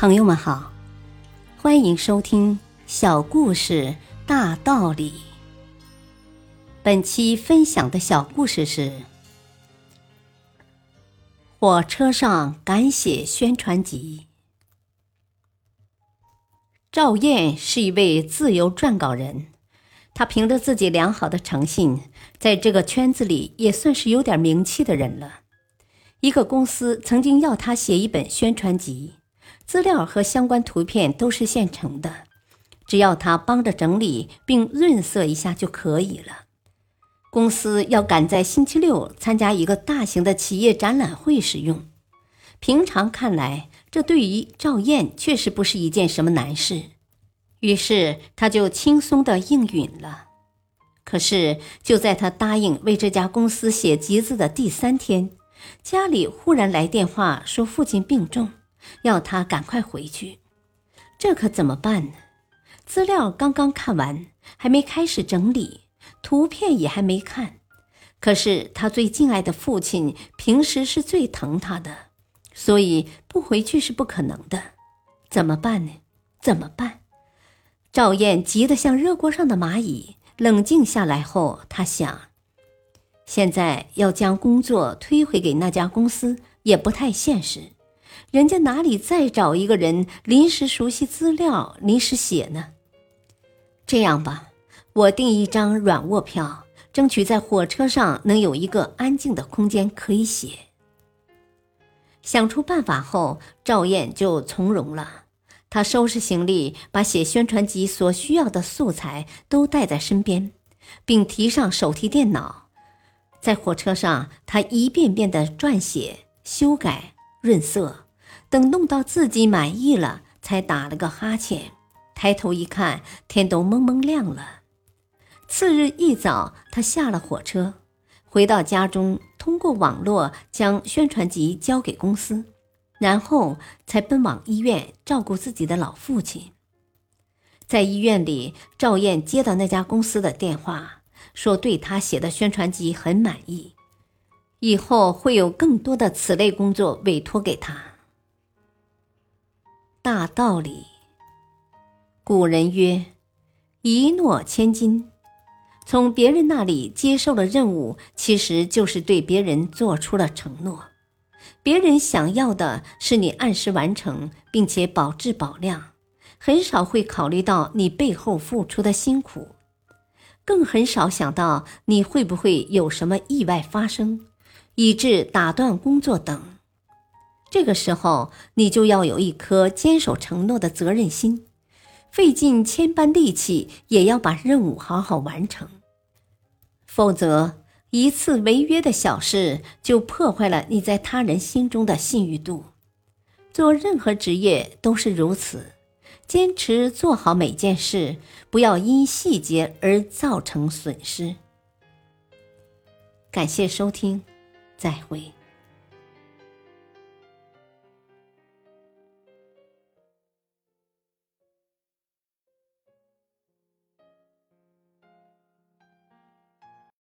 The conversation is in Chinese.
朋友们好，欢迎收听《小故事大道理》。本期分享的小故事是：火车上敢写宣传集。赵燕是一位自由撰稿人，他凭着自己良好的诚信，在这个圈子里也算是有点名气的人了。一个公司曾经要他写一本宣传集。资料和相关图片都是现成的，只要他帮着整理并润色一下就可以了。公司要赶在星期六参加一个大型的企业展览会使用，平常看来，这对于赵燕确实不是一件什么难事，于是他就轻松的应允了。可是就在他答应为这家公司写集子的第三天，家里忽然来电话说父亲病重。要他赶快回去，这可怎么办呢？资料刚刚看完，还没开始整理，图片也还没看。可是他最敬爱的父亲平时是最疼他的，所以不回去是不可能的。怎么办呢？怎么办？赵燕急得像热锅上的蚂蚁。冷静下来后，他想：现在要将工作推回给那家公司，也不太现实。人家哪里再找一个人临时熟悉资料、临时写呢？这样吧，我订一张软卧票，争取在火车上能有一个安静的空间可以写。想出办法后，赵燕就从容了。她收拾行李，把写宣传集所需要的素材都带在身边，并提上手提电脑。在火车上，她一遍遍的撰写、修改、润色。等弄到自己满意了，才打了个哈欠，抬头一看，天都蒙蒙亮了。次日一早，他下了火车，回到家中，通过网络将宣传集交给公司，然后才奔往医院照顾自己的老父亲。在医院里，赵燕接到那家公司的电话，说对他写的宣传集很满意，以后会有更多的此类工作委托给他。大道理。古人曰：“一诺千金。”从别人那里接受了任务，其实就是对别人做出了承诺。别人想要的是你按时完成，并且保质保量，很少会考虑到你背后付出的辛苦，更很少想到你会不会有什么意外发生，以致打断工作等。这个时候，你就要有一颗坚守承诺的责任心，费尽千般力气也要把任务好好完成。否则，一次违约的小事就破坏了你在他人心中的信誉度。做任何职业都是如此，坚持做好每件事，不要因细节而造成损失。感谢收听，再会。